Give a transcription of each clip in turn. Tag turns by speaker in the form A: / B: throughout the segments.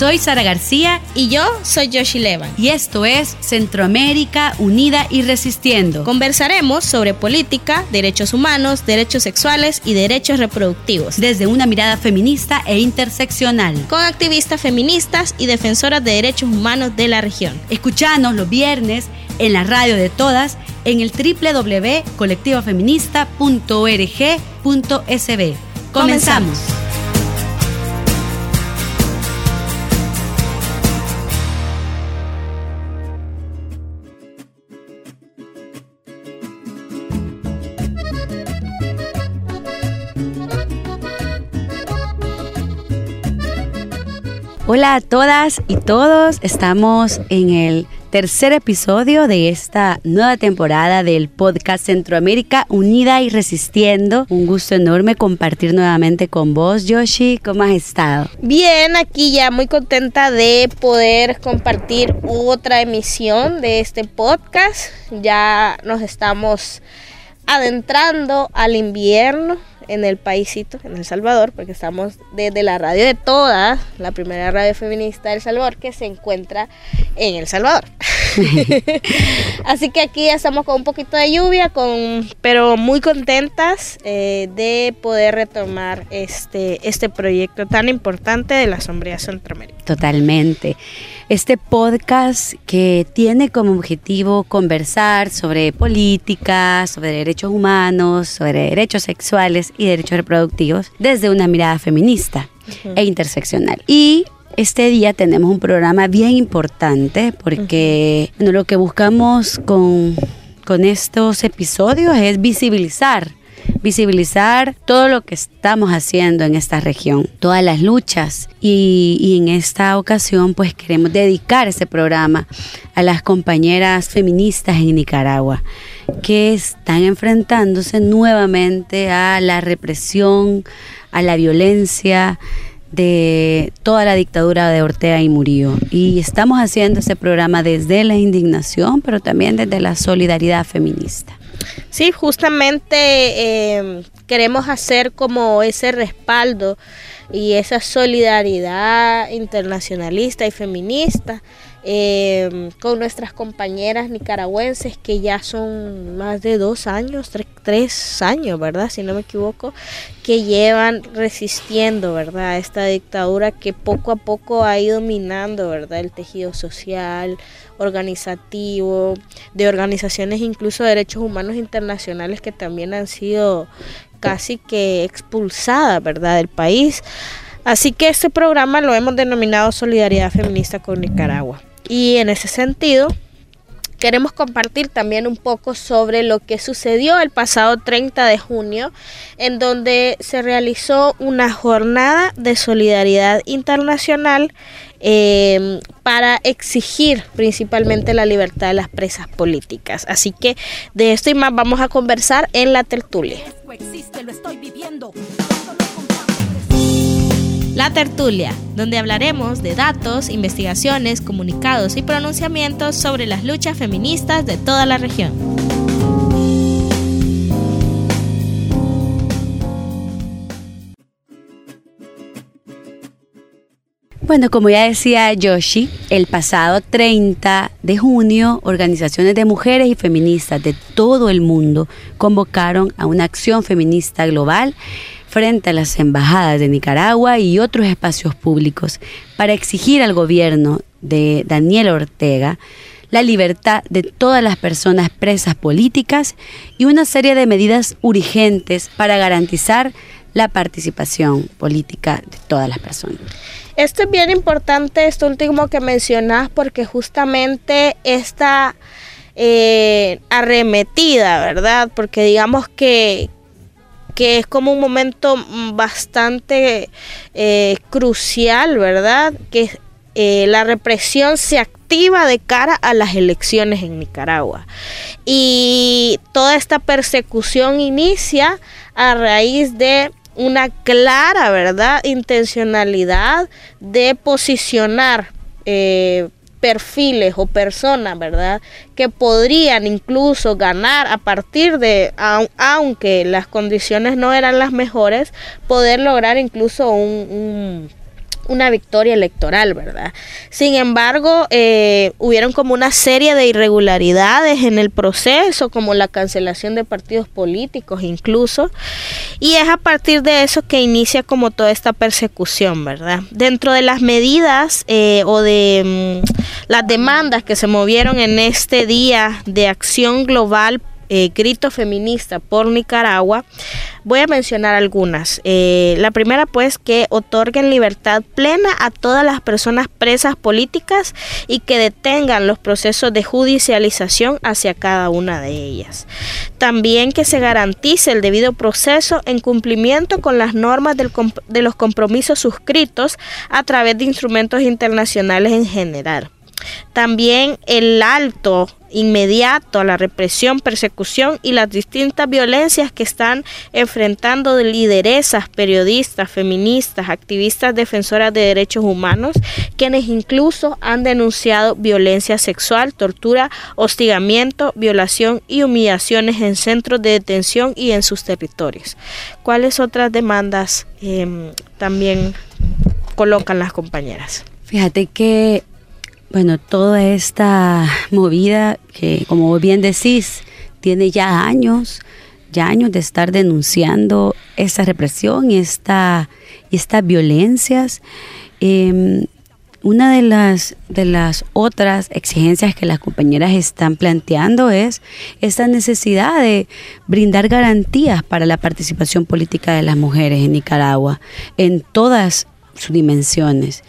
A: soy Sara García
B: y yo soy Yoshi Levan.
A: Y esto es Centroamérica Unida y Resistiendo.
B: Conversaremos sobre política, derechos humanos, derechos sexuales y derechos reproductivos.
A: Desde una mirada feminista e interseccional.
B: Con activistas feministas y defensoras de derechos humanos de la región.
A: Escuchanos los viernes en la radio de todas en el www.colectivofeminista.org.sb. Comenzamos. Hola a todas y todos, estamos en el tercer episodio de esta nueva temporada del podcast Centroamérica Unida y Resistiendo. Un gusto enorme compartir nuevamente con vos, Yoshi. ¿Cómo has estado?
B: Bien, aquí ya muy contenta de poder compartir otra emisión de este podcast. Ya nos estamos adentrando al invierno en el paísito, en El Salvador, porque estamos desde la radio de todas, la primera radio feminista del Salvador, que se encuentra en El Salvador. Así que aquí estamos con un poquito de lluvia, con, pero muy contentas eh, de poder retomar este, este proyecto tan importante de la Sombría Centroamérica.
A: Totalmente. Este podcast que tiene como objetivo conversar sobre política, sobre derechos humanos, sobre derechos sexuales y derechos reproductivos desde una mirada feminista e interseccional. Y este día tenemos un programa bien importante porque lo que buscamos con, con estos episodios es visibilizar visibilizar todo lo que estamos haciendo en esta región, todas las luchas y, en esta ocasión pues queremos dedicar este programa a las compañeras feministas en Nicaragua que están enfrentándose nuevamente a la represión, a la violencia de toda la dictadura de Ortega y Murillo. Y estamos haciendo ese programa desde la indignación, pero también desde la solidaridad feminista.
B: Sí, justamente eh, queremos hacer como ese respaldo y esa solidaridad internacionalista y feminista eh, con nuestras compañeras nicaragüenses que ya son más de dos años, tres, años, ¿verdad? Si no me equivoco, que llevan resistiendo, ¿verdad? Esta dictadura que poco a poco ha ido minando, ¿verdad? El tejido social, organizativo, de organizaciones incluso de derechos humanos internacionales que también han sido casi que expulsadas, ¿verdad? Del país. Así que este programa lo hemos denominado Solidaridad Feminista con Nicaragua. Y en ese sentido, queremos compartir también un poco sobre lo que sucedió el pasado 30 de junio, en donde se realizó una jornada de solidaridad internacional eh, para exigir principalmente la libertad de las presas políticas. Así que de esto y más vamos a conversar en la tertulia. La tertulia, donde hablaremos de datos, investigaciones, comunicados y pronunciamientos sobre las luchas feministas de toda la región.
A: Bueno, como ya decía Yoshi, el pasado 30 de junio, organizaciones de mujeres y feministas de todo el mundo convocaron a una acción feminista global frente a las embajadas de Nicaragua y otros espacios públicos para exigir al gobierno de Daniel Ortega la libertad de todas las personas presas políticas y una serie de medidas urgentes para garantizar la participación política de todas las personas.
B: Esto es bien importante, esto último que mencionas, porque justamente esta eh, arremetida, ¿verdad? Porque digamos que, que es como un momento bastante eh, crucial, ¿verdad? Que eh, la represión se activa de cara a las elecciones en Nicaragua. Y toda esta persecución inicia a raíz de una clara, ¿verdad?, intencionalidad de posicionar eh, perfiles o personas, ¿verdad? Que podrían incluso ganar a partir de, aunque las condiciones no eran las mejores, poder lograr incluso un, una victoria electoral, ¿verdad? Sin embargo, eh, hubieron como una serie de irregularidades en el proceso, como la cancelación de partidos políticos incluso, y es a partir de eso que inicia como toda esta persecución, ¿verdad? Dentro de las medidas eh, o de mm, las demandas que se movieron en este día de acción global eh, grito feminista por Nicaragua, voy a mencionar algunas. Eh, la primera, pues, que otorguen libertad plena a todas las personas presas políticas y que detengan los procesos de judicialización hacia cada una de ellas. También que se garantice el debido proceso en cumplimiento con las normas de los compromisos suscritos a través de instrumentos internacionales en general. También el alto inmediato a la represión, persecución y las distintas violencias que están enfrentando lideresas, periodistas, feministas, activistas defensoras de derechos humanos, quienes incluso han denunciado violencia sexual, tortura, hostigamiento, violación y humillaciones en centros de detención y en sus territorios. ¿Cuáles otras demandas em, también colocan las compañeras?
A: Fíjate que bueno, toda esta movida que, como bien decís, tiene ya años, ya años de estar denunciando esta represión y, esta, estas violencias. Em, una de las, de las otras exigencias que las compañeras están planteando es esta necesidad de brindar garantías para la participación política de las mujeres en Nicaragua en todas sus dimensiones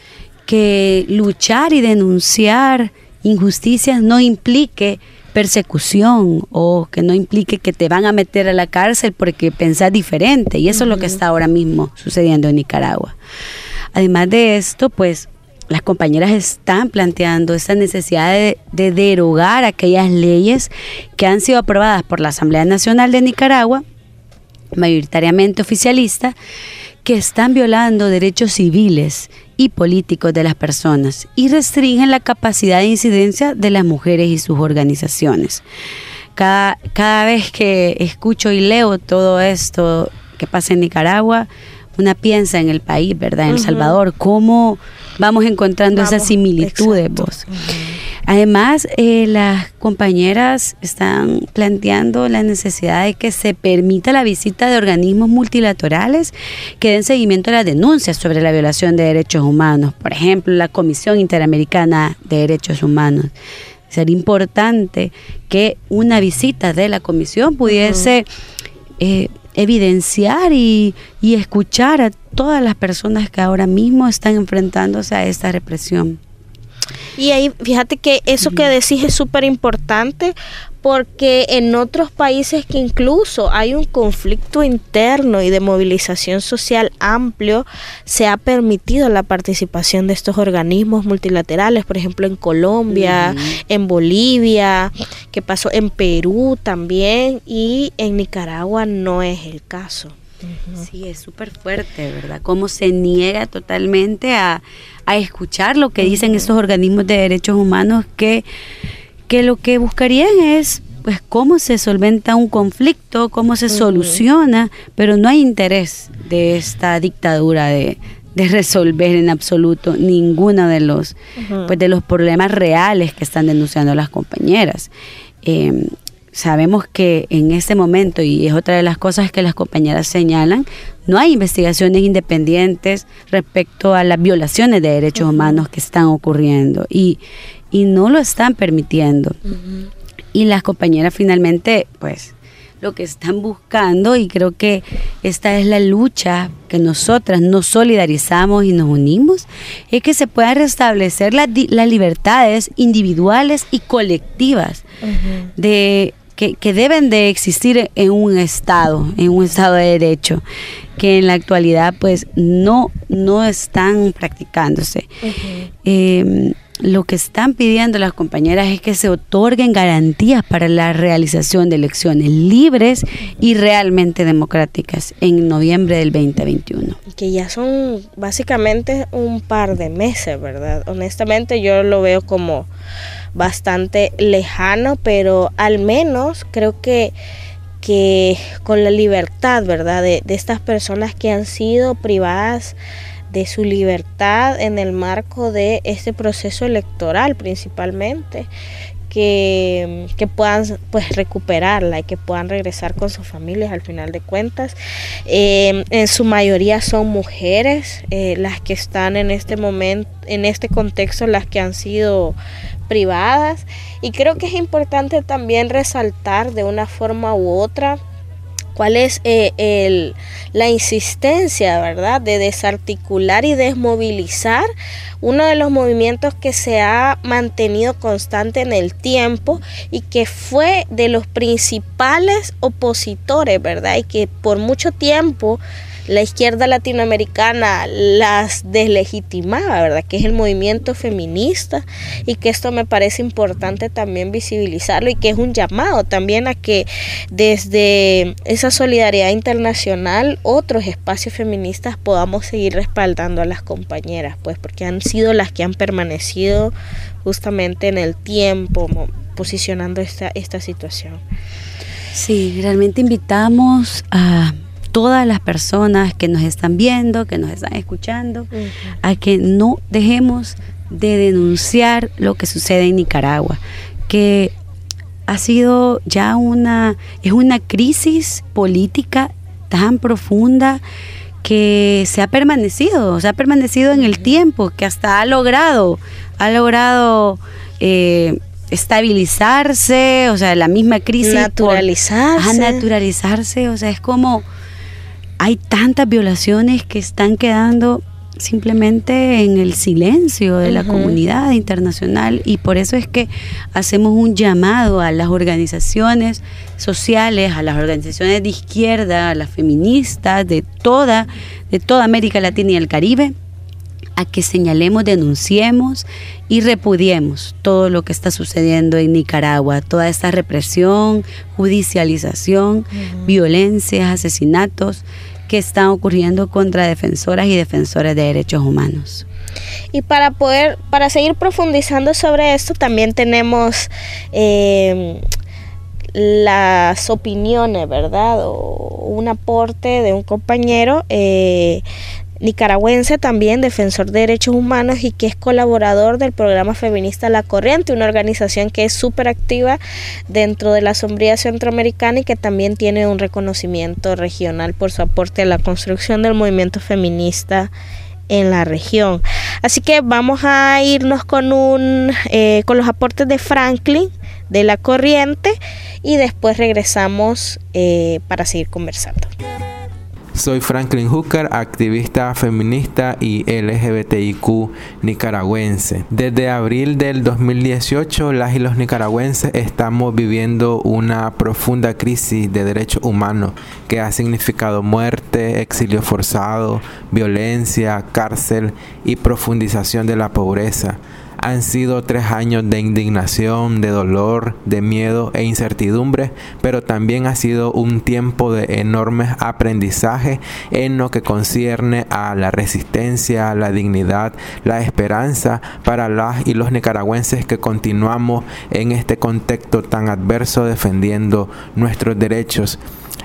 A: que luchar y denunciar injusticias no implique persecución o que no implique que te van a meter a la cárcel porque pensás diferente. Y eso es lo que está ahora mismo sucediendo en Nicaragua. Además de esto, pues las compañeras están planteando esa necesidad de, de, derogar aquellas leyes que han sido aprobadas por la Asamblea Nacional de Nicaragua, mayoritariamente oficialista, que están violando derechos civiles y políticos de las personas y restringen la capacidad de incidencia de las mujeres y sus organizaciones. Cada, cada vez que escucho y leo todo esto que pasa en Nicaragua, una piensa en el país, ¿verdad? En El Salvador, cómo vamos encontrando esas similitudes vos. Además, eh, las compañeras están planteando la necesidad de que se permita la visita de organismos multilaterales que den seguimiento a las denuncias sobre la violación de derechos humanos. Por ejemplo, la Comisión Interamericana de Derechos Humanos. Sería importante que una visita de la comisión pudiese eh, evidenciar y, y escuchar a todas las personas que ahora mismo están enfrentándose a esta represión.
B: Y ahí, fíjate que eso que decís es súper importante porque en otros países que incluso hay un conflicto interno y de movilización social amplio, se ha permitido la participación de estos organismos multilaterales, por ejemplo en Colombia, en Bolivia, que pasó en Perú también y en Nicaragua no es el caso.
A: Sí, es súper fuerte, ¿verdad? Cómo se niega totalmente a, escuchar lo que dicen estos organismos de derechos humanos que, que lo que buscarían es pues cómo se solventa un conflicto, cómo se soluciona, pero no hay interés de esta dictadura de, resolver en absoluto ninguno de los pues de los problemas reales que están denunciando las compañeras. Em, sabemos que en este momento, y es otra de las cosas que las compañeras señalan, no hay investigaciones independientes respecto a las violaciones de derechos humanos que están ocurriendo y, y no lo están permitiendo. Y las compañeras finalmente, pues, lo que están buscando y creo que esta es la lucha que nosotras nos solidarizamos y nos unimos, es que se puedan restablecer las, las libertades individuales y colectivas de que, deben de existir en un Estado, en un Estado de Derecho, que en la actualidad pues no, no están practicándose. Em, lo que están pidiendo las compañeras es que se otorguen garantías para la realización de elecciones libres y realmente democráticas en noviembre del 2021.
B: Que ya son básicamente un par de meses, ¿verdad? Honestamente yo lo veo como bastante lejano, pero al menos creo que, que con la libertad, ¿verdad? De, de estas personas que han sido privadas de su libertad en el marco de este proceso electoral principalmente que, puedan pues recuperarla y que puedan regresar con sus familias al final de cuentas. Eh, en su mayoría son mujeres eh, las que están en este momento, en este contexto, las que han sido privadas. Y creo que es importante también resaltar de una forma u otra cuál es eh, la insistencia, ¿verdad?, de desarticular y desmovilizar uno de los movimientos que se ha mantenido constante en el tiempo y que fue de los principales opositores, ¿verdad?, y que por mucho tiempo la izquierda latinoamericana las deslegitimaba, ¿verdad? Que es el movimiento feminista y que esto me parece importante también visibilizarlo y que es un llamado también a que desde esa solidaridad internacional otros espacios feministas podamos seguir respaldando a las compañeras, pues porque han sido las que han permanecido justamente en el tiempo posicionando esta, esta situación.
A: Sí, realmente invitamos a todas las personas que nos están viendo, que nos están escuchando, a que no dejemos de denunciar lo que sucede en Nicaragua, que ha sido ya una, es una crisis política tan profunda que se ha permanecido, se ha permanecido en el tiempo, que hasta ha logrado, ha logrado eh, estabilizarse, o sea, la misma crisis.
B: Naturalizarse.
A: naturalizarse, o sea, es como hay tantas violaciones que están quedando simplemente en el silencio de la comunidad internacional y por eso es que hacemos un llamado a las organizaciones sociales, a las organizaciones de izquierda, a las feministas de toda de toda América Latina y el Caribe a que señalemos, denunciemos y repudiemos todo lo que está sucediendo en Nicaragua, toda esta represión, judicialización, violencias, asesinatos que están ocurriendo contra defensoras y defensores de derechos humanos.
B: Y para poder, para seguir profundizando sobre esto, también tenemos eh, las opiniones, ¿verdad? O un aporte de un compañero eh, nicaragüense también, defensor de derechos humanos y que es colaborador del programa feminista La Corriente, una organización que es súper activa dentro de la sombría centroamericana y que también tiene un reconocimiento regional por su aporte a la construcción del movimiento feminista en la región. Así que vamos a irnos con un eh, con los aportes de Franklin de la corriente y después regresamos eh, para seguir conversando.
C: Soy Franklin Hooker, activista feminista y LGBTIQ nicaragüense. Desde abril del 2018, las y los nicaragüenses estamos viviendo una profunda crisis de derechos humanos que ha significado muerte, exilio forzado, violencia, cárcel y profundización de la pobreza. Han sido tres años de indignación, de dolor, de miedo e incertidumbre, pero también ha sido un tiempo de enormes aprendizaje en lo que concierne a la resistencia, la dignidad, la esperanza para las y los nicaragüenses que continuamos en este contexto tan adverso defendiendo nuestros derechos.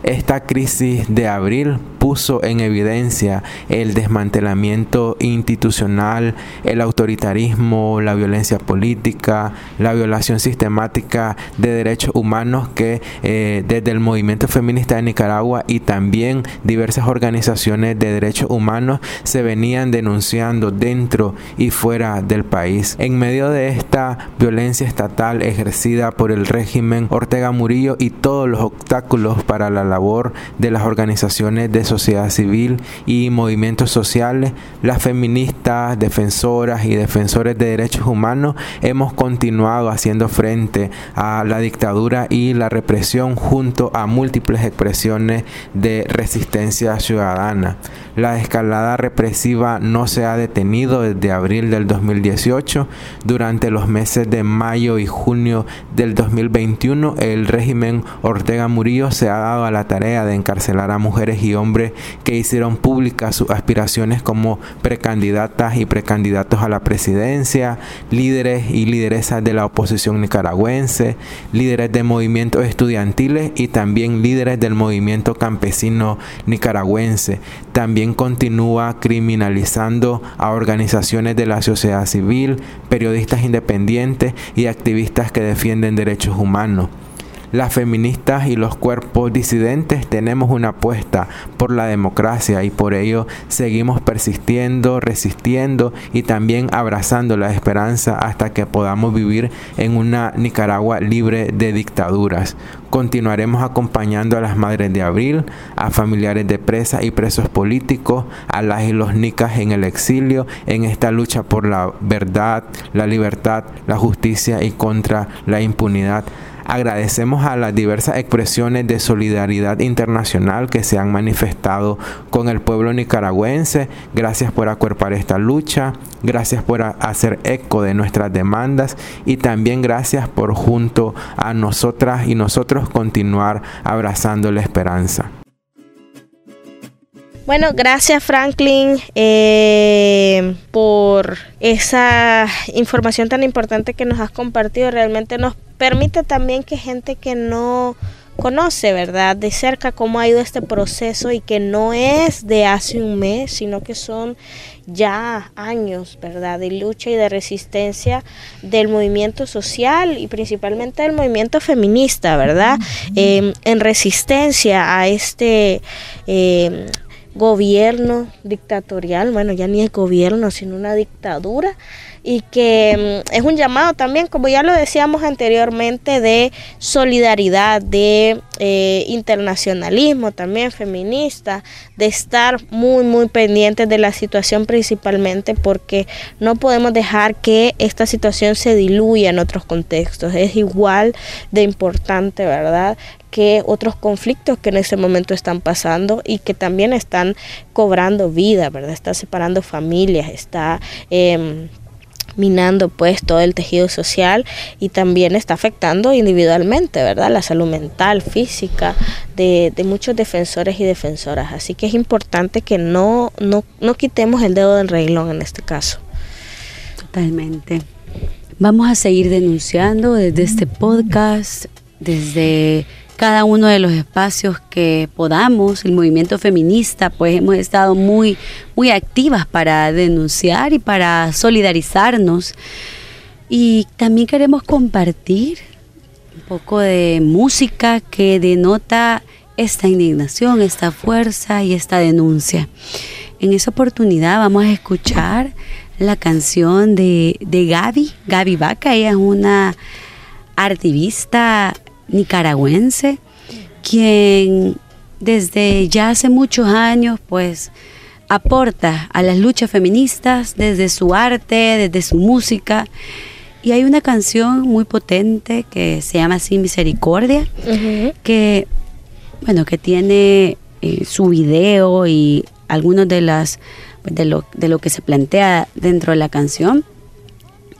C: Esta crisis de abril puso en evidencia el desmantelamiento institucional, el autoritarismo, la violencia política, la violación sistemática de derechos humanos que eh, desde el movimiento feminista de Nicaragua y también diversas organizaciones de derechos humanos se venían denunciando dentro y fuera del país. En medio de esta violencia estatal ejercida por el régimen Ortega Murillo y todos los obstáculos para la labor de las organizaciones de sociedad civil y movimientos sociales, las feministas, defensoras y defensores de derechos humanos hemos continuado haciendo frente a la dictadura y la represión junto a múltiples expresiones de resistencia ciudadana. La escalada represiva no se ha detenido desde abril del 2018. Durante los meses de mayo y junio del 2021, el régimen Ortega Murillo se ha dado a la tarea de encarcelar a mujeres y hombres que hicieron públicas sus aspiraciones como precandidatas y precandidatos a la presidencia, líderes y lideresas de la oposición nicaragüense, líderes de movimientos estudiantiles y también líderes del movimiento campesino nicaragüense también continúa criminalizando a organizaciones de la sociedad civil, periodistas independientes y activistas que defienden derechos humanos. Las feministas y los cuerpos disidentes tenemos una apuesta por la democracia y por ello seguimos persistiendo, resistiendo y también abrazando la esperanza hasta que podamos vivir en una Nicaragua libre de dictaduras. Continuaremos acompañando a las madres de abril, a familiares de presas y presos políticos, a las y los nicas en el exilio, en esta lucha por la verdad, la libertad, la justicia y contra la impunidad. Agradecemos a las diversas expresiones de solidaridad internacional que se han manifestado con el pueblo nicaragüense. Gracias por acuerpar esta lucha, gracias por hacer eco de nuestras demandas y también gracias por junto a nosotras y nosotros continuar abrazando la esperanza.
B: Bueno, gracias Franklin eh, por esa información tan importante que nos has compartido. Realmente nos permite también que gente que no conoce, ¿verdad? De cerca cómo ha ido este proceso y que no es de hace un mes, sino que son ya años, ¿verdad? De lucha y de resistencia del movimiento social y principalmente del movimiento feminista, ¿verdad? Eh, en resistencia a este... Eh, gobierno dictatorial, bueno, ya ni es gobierno, sino una dictadura, y que mm, es un llamado también, como ya lo decíamos anteriormente, de solidaridad, de eh, internacionalismo también feminista, de estar muy, muy pendientes de la situación principalmente porque no podemos dejar que esta situación se diluya en otros contextos. Es igual de importante, ¿verdad? Que otros conflictos que en ese momento están pasando y que también están cobrando vida, ¿verdad? Está separando familias, está... Eh, minando pues todo el tejido social y también está afectando individualmente, ¿verdad? La salud mental, física de, muchos defensores y defensoras. Así que es importante que no, no, no quitemos el dedo del reglón en este caso.
A: Totalmente. Vamos a seguir denunciando desde este podcast, desde cada uno de los espacios que podamos. El movimiento feminista, pues hemos estado muy, muy activas para denunciar y para solidarizarnos. Y también queremos compartir un poco de música que denota esta indignación, esta fuerza y esta denuncia. En esa oportunidad vamos a escuchar la canción de, de Gaby, Gaby Vaca, ella es una activista nicaragüense, quien desde ya hace muchos años pues aporta a las luchas feministas desde su arte, desde su música. Y hay una canción muy potente que se llama Sin Misericordia, que bueno, que tiene eh, su video y algunos de las de lo, de lo que se plantea dentro de la canción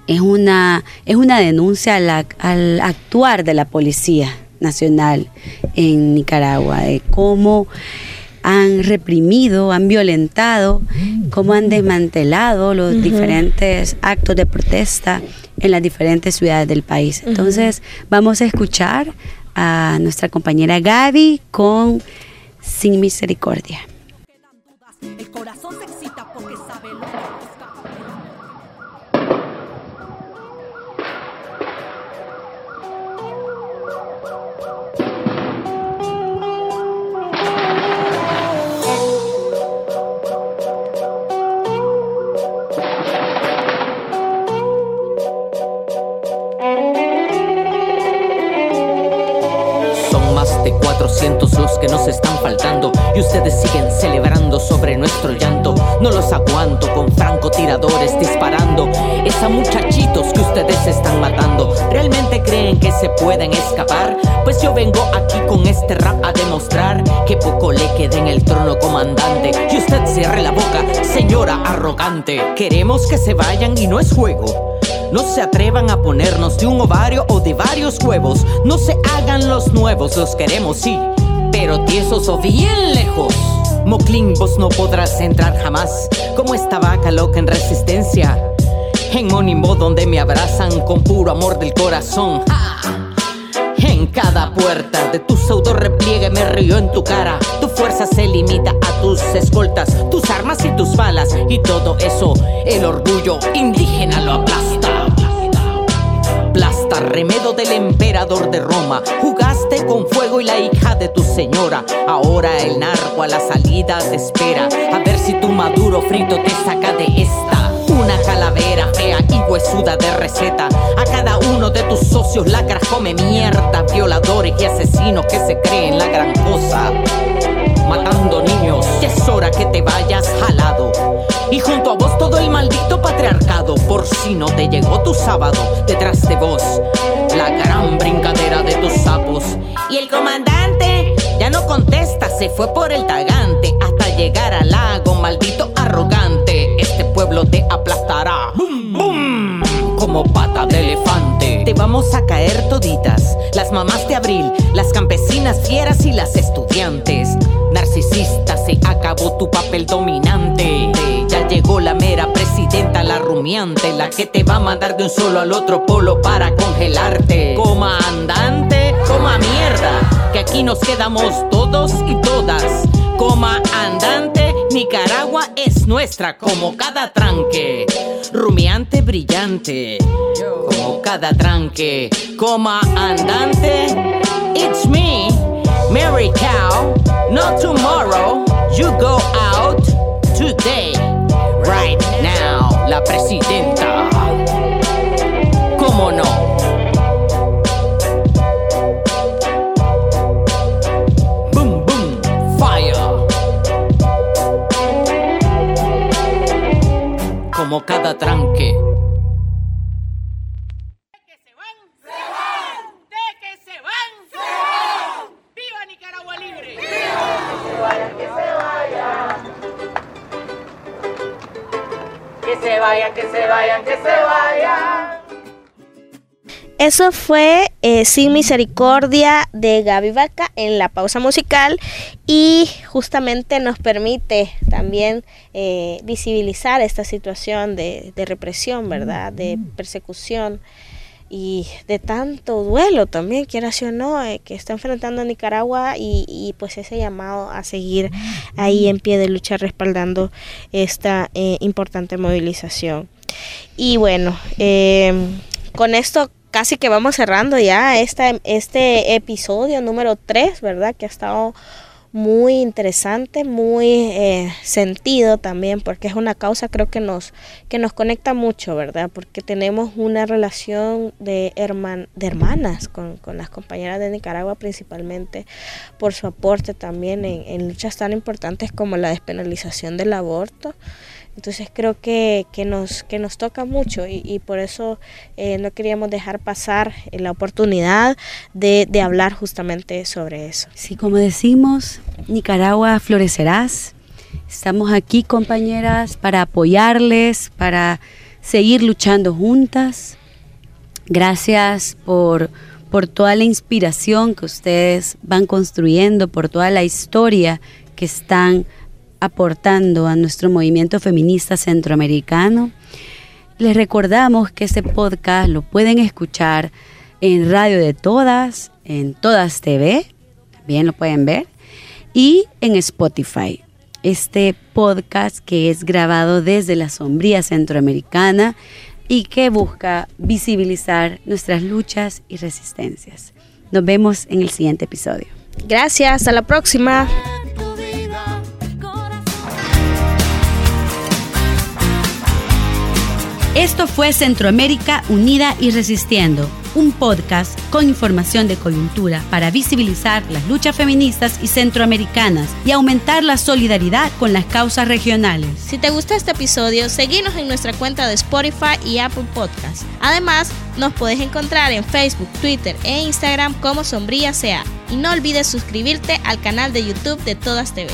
A: es una, es una denuncia al, actuar de la Policía Nacional en Nicaragua, de cómo han reprimido, han violentado, cómo han desmantelado los diferentes actos de protesta en las diferentes ciudades del país. Entonces, vamos a escuchar a nuestra compañera Gaby con Sin Misericordia. El corazón
D: que nos están faltando y ustedes siguen celebrando sobre nuestro llanto. No los aguanto con francotiradores disparando. Esa muchachitos que ustedes están matando, ¿realmente creen que se pueden escapar? Pues yo vengo aquí con este rap a demostrar que poco le queda en el trono comandante. Y usted cierre la boca, señora arrogante. Queremos que se vayan y no es juego. No se atrevan a ponernos de un ovario o de varios huevos. No se hagan los nuevos, los queremos sí, pero tiesos o bien lejos. Moclin, vos no podrás entrar jamás como esta vaca loca en resistencia. En Monimbo donde me abrazan con puro amor del corazón. En Cada puerta de tu pseudo repliegue me río en tu cara. Tu fuerza se limita a tus escoltas, tus armas y tus balas. Y todo eso, el orgullo indígena lo aplasta. Plasta, remedo del emperador de Roma. Jugaste con fuego y la hija de tu señora. Ahora el narco a la salida te espera. A ver si tu maduro frito te saca de esta. Una calavera fea y huesuda de receta. A cada uno de tus socios lacras come mierda. Violadores y asesinos que se creen la gran cosa. Matando niños, es hora que te vayas jalado. Y junto a vos todo el maldito patriarcado. Por si no te llegó tu sábado, detrás de vos, la gran brincadera de tus sapos. Y el comandante ya no contesta, se fue por el tagante hasta llegar al lago, maldito arrogante. Este pueblo te aplastará. ¡Bum, bum! Como pata de elefante. Te vamos a caer toditas. Las mamás fieras y las estudiantes. Narcisista, se acabó tu papel dominante. Ya llegó la mera presidenta, la rumiante, la que te va a mandar de un solo al otro polo para congelarte. Comandante, coma mierda, que aquí nos quedamos todos y todas. Coma andante, Nicaragua es nuestra como cada tranque. Rumiante, brillante, como cada tranque. Coma andante, it's me, Mary Cow. Not tomorrow, you go out today, right now. La presidenta, ¿cómo no? Cada
B: Eso fue eh, Sin Misericordia de Gaby Vaca en la pausa musical y justamente nos permite también eh, visibilizar esta situación de, represión, ¿verdad? De persecución y de tanto duelo también, quiera o no, eh, que está enfrentando a Nicaragua y, y, pues ese llamado a seguir ahí en pie de lucha respaldando esta importante movilización. Y bueno, con esto casi que vamos cerrando ya esta, este episodio número 3, ¿verdad? Que ha estado muy interesante, muy eh, sentido también, porque es una causa creo que nos, que nos conecta mucho, ¿verdad? Porque tenemos una relación de, herman, de hermanas con, con las compañeras de Nicaragua principalmente por su aporte también en luchas tan importantes como la despenalización del aborto. Entonces creo que, que, nos, que nos toca mucho y, y por eso eh, no queríamos dejar pasar la oportunidad de, de, hablar justamente sobre eso.
A: Sí, como decimos, Nicaragua florecerás. Estamos aquí, compañeras, para apoyarles, para seguir luchando juntas. Gracias por, por toda la inspiración que ustedes van construyendo, por toda la historia que están aportando a nuestro movimiento feminista centroamericano. Les recordamos que este podcast lo pueden escuchar en Radio de Todas, en Todas TV, también lo pueden ver, y en Spotify. Este podcast que es grabado desde la sombría centroamericana y que busca visibilizar nuestras luchas y resistencias. Nos vemos en el siguiente episodio.
B: Gracias, hasta la próxima.
A: Esto fue Centroamérica Unida y Resistiendo, un podcast con información de coyuntura para visibilizar las luchas feministas y centroamericanas y aumentar la solidaridad con las causas regionales.
B: Si te gusta este episodio, seguinos en nuestra cuenta de Spotify y Apple Podcast. Además, nos puedes encontrar en Facebook, Twitter e Instagram como Sombría Sea. Y no olvides suscribirte al canal de YouTube de Todas TV.